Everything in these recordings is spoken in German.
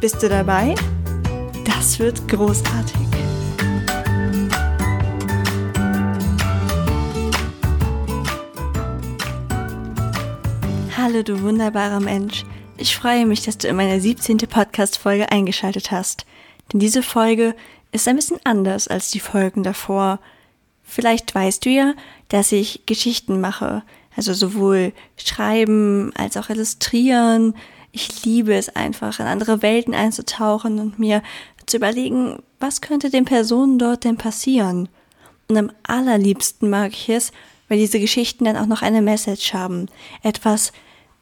Bist du dabei? Das wird großartig. Hallo du wunderbarer Mensch. Ich freue mich, dass du in meine 17. Podcast-Folge eingeschaltet hast. Denn diese Folge ist ein bisschen anders als die Folgen davor. Vielleicht weißt du ja, dass ich Geschichten mache. Also sowohl schreiben als auch illustrieren, ich liebe es einfach, in andere Welten einzutauchen und mir zu überlegen, was könnte den Personen dort denn passieren. Und am allerliebsten mag ich es, weil diese Geschichten dann auch noch eine Message haben. Etwas,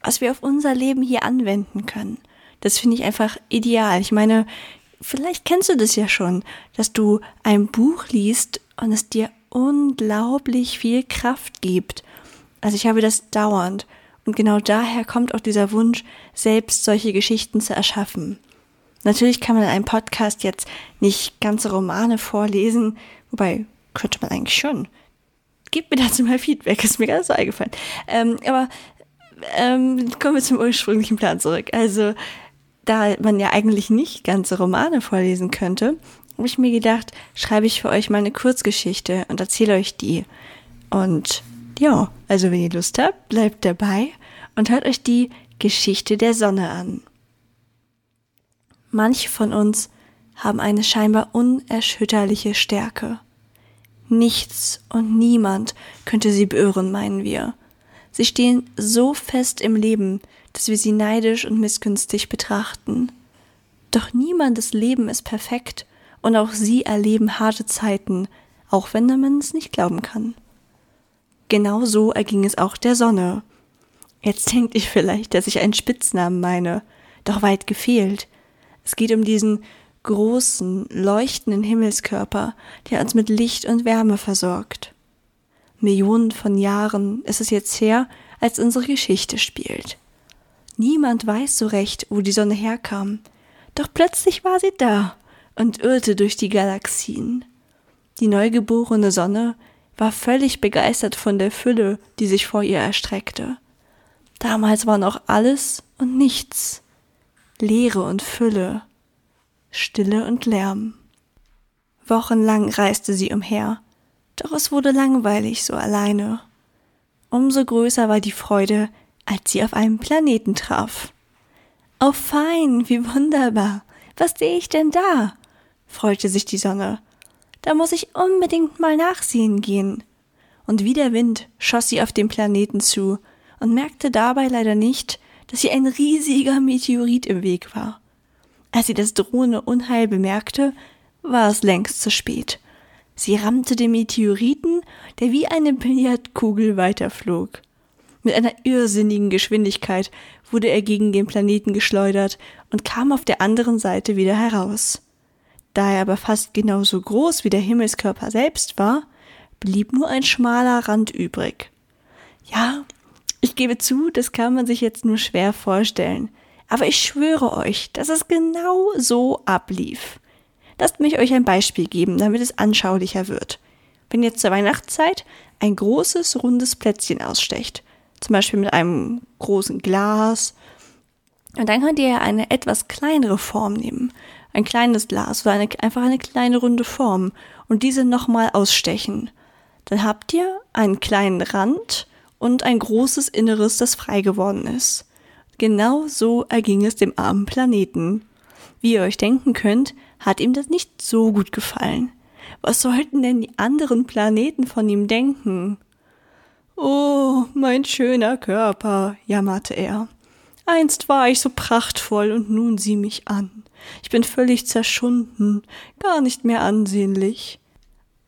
was wir auf unser Leben hier anwenden können. Das finde ich einfach ideal. Ich meine, vielleicht kennst du das ja schon, dass du ein Buch liest und es dir unglaublich viel Kraft gibt. Also ich habe das dauernd. Und genau daher kommt auch dieser Wunsch, selbst solche Geschichten zu erschaffen. Natürlich kann man in einem Podcast jetzt nicht ganze Romane vorlesen, wobei könnte man eigentlich schon. Gib mir dazu mal Feedback, ist mir ganz so eingefallen. Ähm, aber ähm, kommen wir zum ursprünglichen Plan zurück. Also, da man ja eigentlich nicht ganze Romane vorlesen könnte, habe ich mir gedacht, schreibe ich für euch mal eine Kurzgeschichte und erzähle euch die. Und ja, also wenn ihr Lust habt, bleibt dabei und hört euch die Geschichte der Sonne an. Manche von uns haben eine scheinbar unerschütterliche Stärke. Nichts und niemand könnte sie beirren, meinen wir. Sie stehen so fest im Leben, dass wir sie neidisch und missgünstig betrachten. Doch niemandes Leben ist perfekt und auch sie erleben harte Zeiten, auch wenn man es nicht glauben kann. Genau so erging es auch der Sonne. Jetzt denkt ich vielleicht, dass ich einen Spitznamen meine, doch weit gefehlt. Es geht um diesen großen, leuchtenden Himmelskörper, der uns mit Licht und Wärme versorgt. Millionen von Jahren ist es jetzt her, als unsere Geschichte spielt. Niemand weiß so recht, wo die Sonne herkam, doch plötzlich war sie da und irrte durch die Galaxien. Die neugeborene Sonne war völlig begeistert von der Fülle, die sich vor ihr erstreckte. Damals war noch alles und nichts, Leere und Fülle, Stille und Lärm. Wochenlang reiste sie umher, doch es wurde langweilig so alleine. Umso größer war die Freude, als sie auf einem Planeten traf. Oh fein, wie wunderbar. Was sehe ich denn da? freute sich die Sonne da muss ich unbedingt mal nachsehen gehen. Und wie der Wind schoss sie auf den Planeten zu und merkte dabei leider nicht, dass ihr ein riesiger Meteorit im Weg war. Als sie das drohende Unheil bemerkte, war es längst zu spät. Sie rammte den Meteoriten, der wie eine Billardkugel weiterflog. Mit einer irrsinnigen Geschwindigkeit wurde er gegen den Planeten geschleudert und kam auf der anderen Seite wieder heraus. Da er aber fast genauso groß wie der Himmelskörper selbst war, blieb nur ein schmaler Rand übrig. Ja, ich gebe zu, das kann man sich jetzt nur schwer vorstellen. Aber ich schwöre euch, dass es genau so ablief. Lasst mich euch ein Beispiel geben, damit es anschaulicher wird. Wenn jetzt zur Weihnachtszeit ein großes, rundes Plätzchen ausstecht, zum Beispiel mit einem großen Glas, und dann könnt ihr eine etwas kleinere Form nehmen, ein kleines Glas oder eine, einfach eine kleine runde Form und diese nochmal ausstechen. Dann habt ihr einen kleinen Rand und ein großes Inneres, das frei geworden ist. Genau so erging es dem armen Planeten. Wie ihr euch denken könnt, hat ihm das nicht so gut gefallen. Was sollten denn die anderen Planeten von ihm denken? Oh, mein schöner Körper, jammerte er. Einst war ich so prachtvoll und nun sieh mich an. Ich bin völlig zerschunden, gar nicht mehr ansehnlich.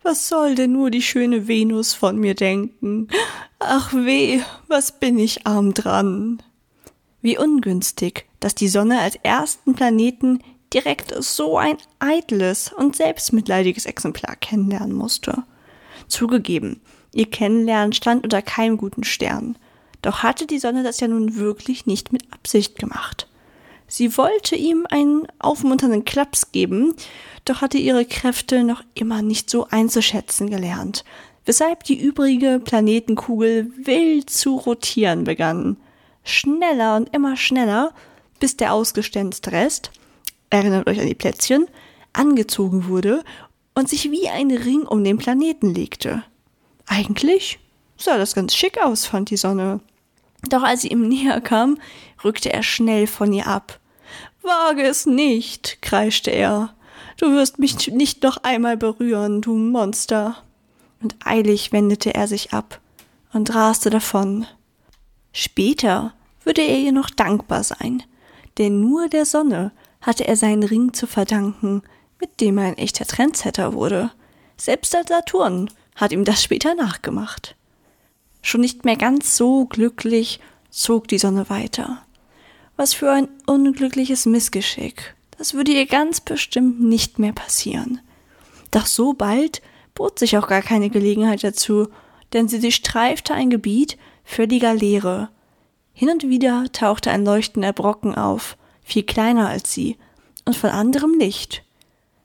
Was soll denn nur die schöne Venus von mir denken? Ach weh, was bin ich arm dran. Wie ungünstig, dass die Sonne als ersten Planeten direkt so ein eitles und selbstmitleidiges Exemplar kennenlernen musste. Zugegeben, ihr Kennenlernen stand unter keinem guten Stern. Doch hatte die Sonne das ja nun wirklich nicht mit Absicht gemacht. Sie wollte ihm einen aufmunternden Klaps geben, doch hatte ihre Kräfte noch immer nicht so einzuschätzen gelernt, weshalb die übrige Planetenkugel wild zu rotieren begann. Schneller und immer schneller, bis der ausgestänzte Rest, erinnert euch an die Plätzchen, angezogen wurde und sich wie ein Ring um den Planeten legte. Eigentlich sah das ganz schick aus, fand die Sonne. Doch als sie ihm näher kam, rückte er schnell von ihr ab. Wage es nicht, kreischte er. Du wirst mich nicht noch einmal berühren, du Monster. Und eilig wendete er sich ab und raste davon. Später würde er ihr noch dankbar sein, denn nur der Sonne hatte er seinen Ring zu verdanken, mit dem er ein echter Trendsetter wurde. Selbst der Saturn hat ihm das später nachgemacht. Schon nicht mehr ganz so glücklich zog die Sonne weiter. Was für ein unglückliches Missgeschick. Das würde ihr ganz bestimmt nicht mehr passieren. Doch so bald bot sich auch gar keine Gelegenheit dazu, denn sie durchstreifte ein Gebiet völliger Leere. Hin und wieder tauchte ein leuchtender Brocken auf, viel kleiner als sie, und von anderem Licht.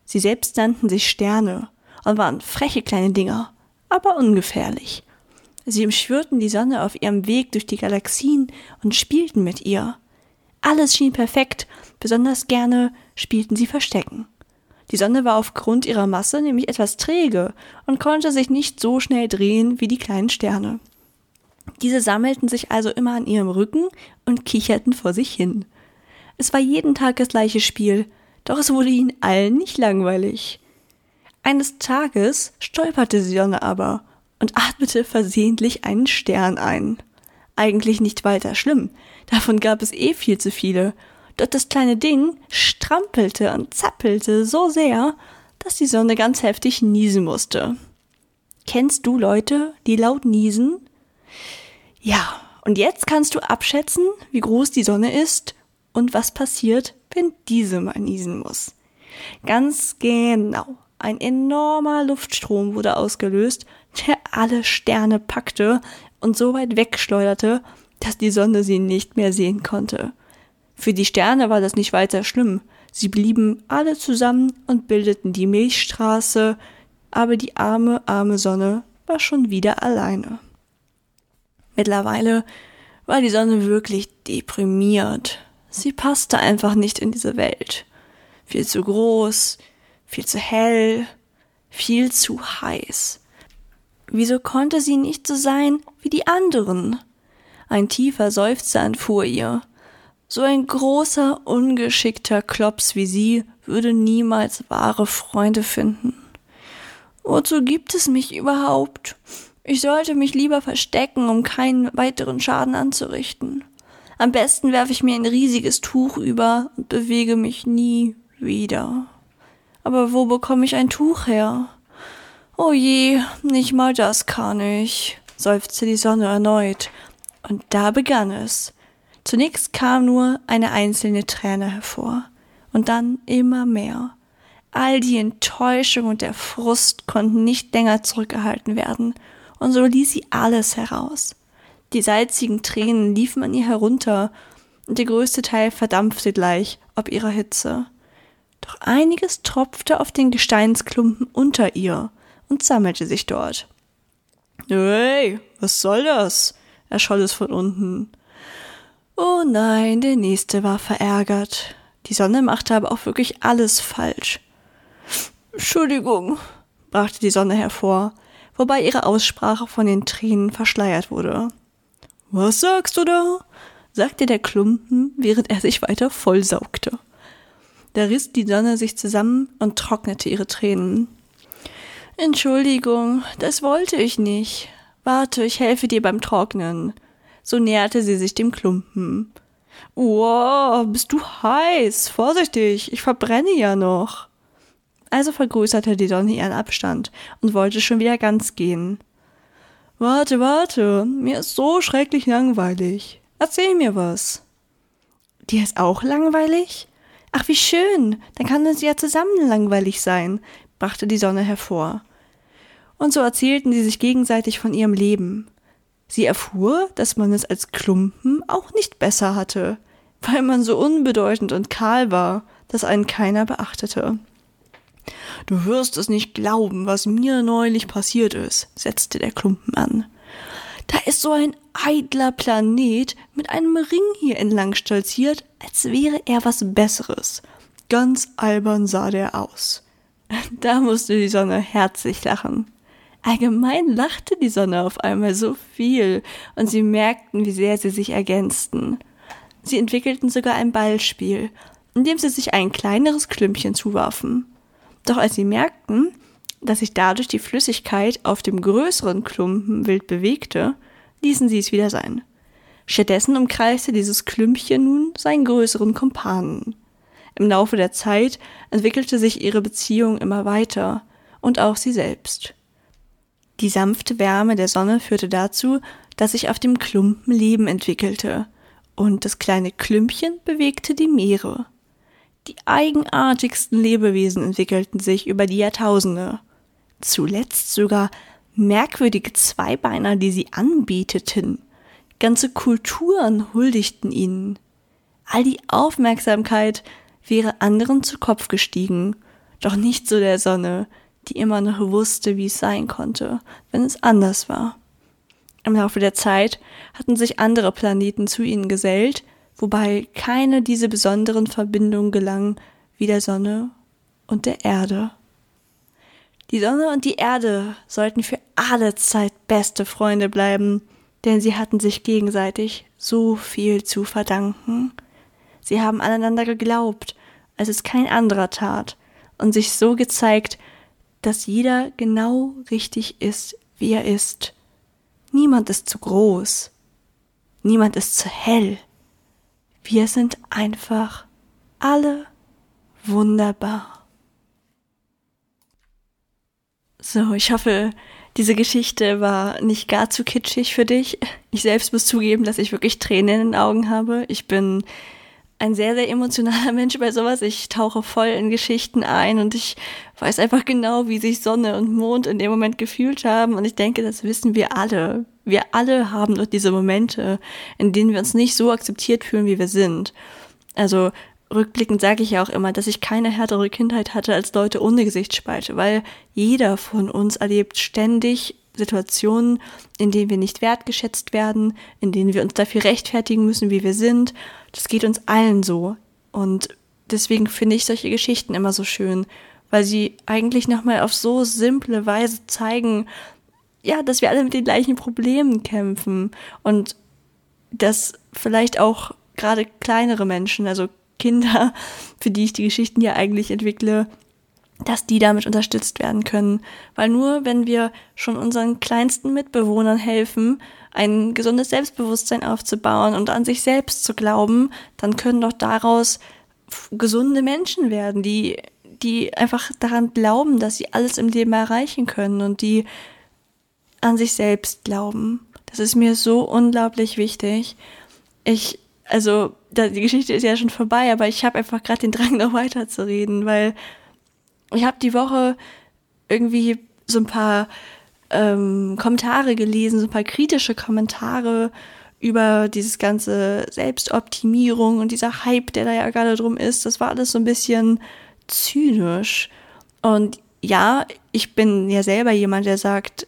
Sie selbst nannten sich Sterne und waren freche kleine Dinger, aber ungefährlich. Sie umschwirrten die Sonne auf ihrem Weg durch die Galaxien und spielten mit ihr. Alles schien perfekt, besonders gerne spielten sie Verstecken. Die Sonne war aufgrund ihrer Masse nämlich etwas träge und konnte sich nicht so schnell drehen wie die kleinen Sterne. Diese sammelten sich also immer an ihrem Rücken und kicherten vor sich hin. Es war jeden Tag das gleiche Spiel, doch es wurde ihnen allen nicht langweilig. Eines Tages stolperte die Sonne aber und atmete versehentlich einen Stern ein. Eigentlich nicht weiter schlimm, davon gab es eh viel zu viele, doch das kleine Ding strampelte und zappelte so sehr, dass die Sonne ganz heftig niesen musste. Kennst du Leute, die laut niesen? Ja, und jetzt kannst du abschätzen, wie groß die Sonne ist und was passiert, wenn diese mal niesen muss. Ganz genau. Ein enormer Luftstrom wurde ausgelöst, der alle Sterne packte und so weit wegschleuderte, dass die Sonne sie nicht mehr sehen konnte. Für die Sterne war das nicht weiter schlimm. Sie blieben alle zusammen und bildeten die Milchstraße, aber die arme, arme Sonne war schon wieder alleine. Mittlerweile war die Sonne wirklich deprimiert. Sie passte einfach nicht in diese Welt. Viel zu groß, viel zu hell, viel zu heiß. Wieso konnte sie nicht so sein wie die anderen? Ein tiefer Seufzer entfuhr ihr. So ein großer, ungeschickter Klops wie sie würde niemals wahre Freunde finden. Wozu gibt es mich überhaupt? Ich sollte mich lieber verstecken, um keinen weiteren Schaden anzurichten. Am besten werfe ich mir ein riesiges Tuch über und bewege mich nie wieder. Aber wo bekomme ich ein Tuch her? Oh je, nicht mal das kann ich, seufzte die Sonne erneut. Und da begann es. Zunächst kam nur eine einzelne Träne hervor, und dann immer mehr. All die Enttäuschung und der Frust konnten nicht länger zurückgehalten werden, und so ließ sie alles heraus. Die salzigen Tränen liefen an ihr herunter, und der größte Teil verdampfte gleich ob ihrer Hitze. Doch einiges tropfte auf den Gesteinsklumpen unter ihr und sammelte sich dort. Hey, was soll das? erscholl es von unten. Oh nein, der nächste war verärgert. Die Sonne machte aber auch wirklich alles falsch. Entschuldigung, brachte die Sonne hervor, wobei ihre Aussprache von den Tränen verschleiert wurde. Was sagst du da? sagte der Klumpen, während er sich weiter vollsaugte. Da riss die Sonne sich zusammen und trocknete ihre Tränen. Entschuldigung, das wollte ich nicht. Warte, ich helfe dir beim Trocknen. So näherte sie sich dem Klumpen. Wow, bist du heiß. Vorsichtig, ich verbrenne ja noch. Also vergrößerte die Sonne ihren Abstand und wollte schon wieder ganz gehen. Warte, warte, mir ist so schrecklich langweilig. Erzähl mir was. Dir ist auch langweilig? Ach, wie schön, dann kann es ja zusammen langweilig sein, brachte die Sonne hervor. Und so erzählten sie sich gegenseitig von ihrem Leben. Sie erfuhr, dass man es als Klumpen auch nicht besser hatte, weil man so unbedeutend und kahl war, dass einen keiner beachtete. Du wirst es nicht glauben, was mir neulich passiert ist, setzte der Klumpen an. Da ist so ein eitler Planet mit einem Ring hier entlang stolziert, als wäre er was Besseres. Ganz albern sah der aus. Da musste die Sonne herzlich lachen. Allgemein lachte die Sonne auf einmal so viel, und sie merkten, wie sehr sie sich ergänzten. Sie entwickelten sogar ein Ballspiel, in dem sie sich ein kleineres Klümpchen zuwarfen. Doch als sie merkten, dass sich dadurch die Flüssigkeit auf dem größeren Klumpen wild bewegte, ließen sie es wieder sein. Stattdessen umkreiste dieses Klümpchen nun seinen größeren Kumpanen. Im Laufe der Zeit entwickelte sich ihre Beziehung immer weiter und auch sie selbst. Die sanfte Wärme der Sonne führte dazu, dass sich auf dem Klumpen Leben entwickelte, und das kleine Klümpchen bewegte die Meere. Die eigenartigsten Lebewesen entwickelten sich über die Jahrtausende. Zuletzt sogar merkwürdige Zweibeiner, die sie anbieteten. Ganze Kulturen huldigten ihnen. All die Aufmerksamkeit wäre anderen zu Kopf gestiegen, doch nicht so der Sonne, die immer noch wusste, wie es sein konnte, wenn es anders war. Im Laufe der Zeit hatten sich andere Planeten zu ihnen gesellt, wobei keine diese besonderen Verbindungen gelang wie der Sonne und der Erde. Die Sonne und die Erde sollten für alle Zeit beste Freunde bleiben, denn sie hatten sich gegenseitig so viel zu verdanken. Sie haben aneinander geglaubt, als es kein anderer tat, und sich so gezeigt, dass jeder genau richtig ist, wie er ist. Niemand ist zu groß. Niemand ist zu hell. Wir sind einfach alle wunderbar. So, ich hoffe, diese Geschichte war nicht gar zu kitschig für dich. Ich selbst muss zugeben, dass ich wirklich Tränen in den Augen habe. Ich bin ein sehr, sehr emotionaler Mensch bei sowas. Ich tauche voll in Geschichten ein und ich weiß einfach genau, wie sich Sonne und Mond in dem Moment gefühlt haben. Und ich denke, das wissen wir alle. Wir alle haben doch diese Momente, in denen wir uns nicht so akzeptiert fühlen, wie wir sind. Also rückblickend sage ich ja auch immer, dass ich keine härtere Kindheit hatte als Leute ohne Gesichtsspalte, weil jeder von uns erlebt ständig Situationen, in denen wir nicht wertgeschätzt werden, in denen wir uns dafür rechtfertigen müssen, wie wir sind. Das geht uns allen so. Und deswegen finde ich solche Geschichten immer so schön, weil sie eigentlich nochmal auf so simple Weise zeigen, ja, dass wir alle mit den gleichen Problemen kämpfen und dass vielleicht auch gerade kleinere Menschen, also Kinder, für die ich die Geschichten ja eigentlich entwickle, dass die damit unterstützt werden können. Weil nur wenn wir schon unseren kleinsten Mitbewohnern helfen, ein gesundes Selbstbewusstsein aufzubauen und an sich selbst zu glauben, dann können doch daraus gesunde Menschen werden, die, die einfach daran glauben, dass sie alles im Leben erreichen können und die an sich selbst glauben. Das ist mir so unglaublich wichtig. Ich, also, die Geschichte ist ja schon vorbei, aber ich habe einfach gerade den Drang, noch weiterzureden, weil ich habe die Woche irgendwie so ein paar ähm, Kommentare gelesen, so ein paar kritische Kommentare über dieses ganze Selbstoptimierung und dieser Hype, der da ja gerade drum ist. Das war alles so ein bisschen zynisch. Und ja, ich bin ja selber jemand, der sagt,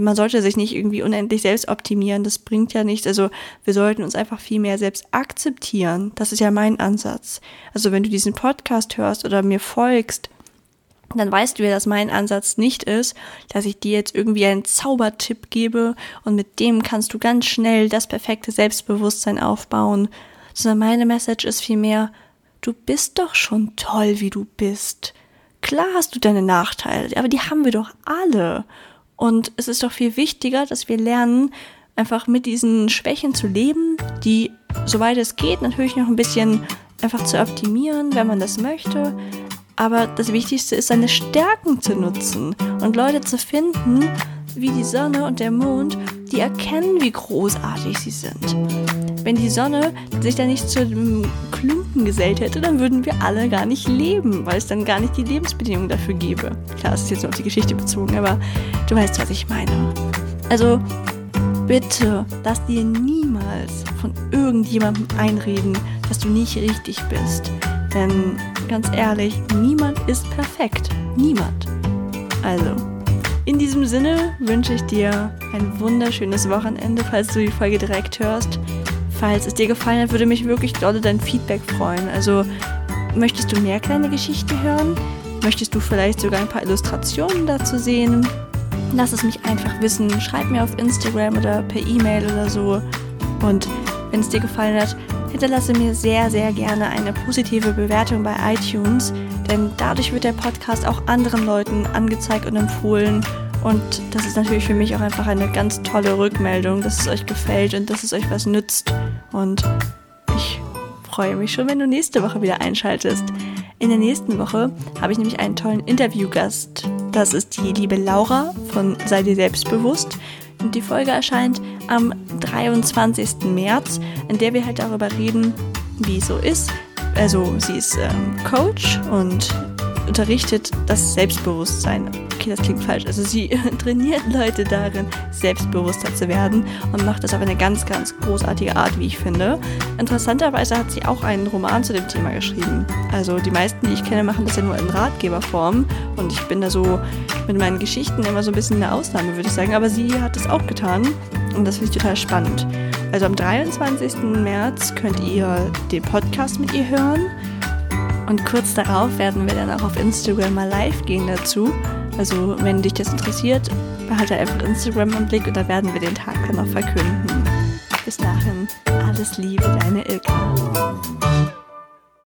man sollte sich nicht irgendwie unendlich selbst optimieren, das bringt ja nichts. Also wir sollten uns einfach viel mehr selbst akzeptieren. Das ist ja mein Ansatz. Also wenn du diesen Podcast hörst oder mir folgst, dann weißt du ja, dass mein Ansatz nicht ist, dass ich dir jetzt irgendwie einen Zaubertipp gebe und mit dem kannst du ganz schnell das perfekte Selbstbewusstsein aufbauen, sondern meine Message ist vielmehr, du bist doch schon toll, wie du bist. Klar hast du deine Nachteile, aber die haben wir doch alle. Und es ist doch viel wichtiger, dass wir lernen, einfach mit diesen Schwächen zu leben, die, soweit es geht, natürlich noch ein bisschen einfach zu optimieren, wenn man das möchte, aber das Wichtigste ist, seine Stärken zu nutzen und Leute zu finden, wie die Sonne und der Mond, die erkennen, wie großartig sie sind. wenn die Sonne sich da nicht zu einem Klumpen gesellt hätte, dann würden wir alle gar nicht leben, weil es dann gar nicht die Lebensbedingungen dafür gäbe. Klar, das ist jetzt nur auf die Geschichte bezogen, aber du weißt, was ich meine. Also, bitte lass dir niemals von irgendjemandem einreden, dass du nicht richtig bist. Denn ganz ehrlich, niemand ist perfekt. Niemand. Also, in diesem Sinne wünsche ich dir ein wunderschönes Wochenende, falls du die Folge direkt hörst. Falls es dir gefallen hat, würde mich wirklich dolle dein Feedback freuen. Also, möchtest du mehr kleine Geschichten hören? Möchtest du vielleicht sogar ein paar Illustrationen dazu sehen? Lass es mich einfach wissen. Schreib mir auf Instagram oder per E-Mail oder so. Und wenn es dir gefallen hat, hinterlasse mir sehr, sehr gerne eine positive Bewertung bei iTunes, denn dadurch wird der Podcast auch anderen Leuten angezeigt und empfohlen. Und das ist natürlich für mich auch einfach eine ganz tolle Rückmeldung, dass es euch gefällt und dass es euch was nützt. Und ich freue mich schon, wenn du nächste Woche wieder einschaltest. In der nächsten Woche habe ich nämlich einen tollen Interviewgast. Das ist die liebe Laura von Sei dir selbstbewusst. Und die Folge erscheint am 23. März, in der wir halt darüber reden, wie es so ist. Also sie ist ähm, Coach und unterrichtet das Selbstbewusstsein. Okay, das klingt falsch. Also sie trainiert Leute darin, selbstbewusster zu werden und macht das auf eine ganz, ganz großartige Art, wie ich finde. Interessanterweise hat sie auch einen Roman zu dem Thema geschrieben. Also die meisten, die ich kenne, machen das ja nur in Ratgeberform und ich bin da so mit meinen Geschichten immer so ein bisschen eine Ausnahme, würde ich sagen. Aber sie hat es auch getan und das finde ich total spannend. Also am 23. März könnt ihr den Podcast mit ihr hören. Und kurz darauf werden wir dann auch auf Instagram mal live gehen dazu. Also wenn dich das interessiert, behalte einfach Instagram im Blick und da werden wir den Tag dann noch verkünden. Bis dahin, alles Liebe, deine Ilka.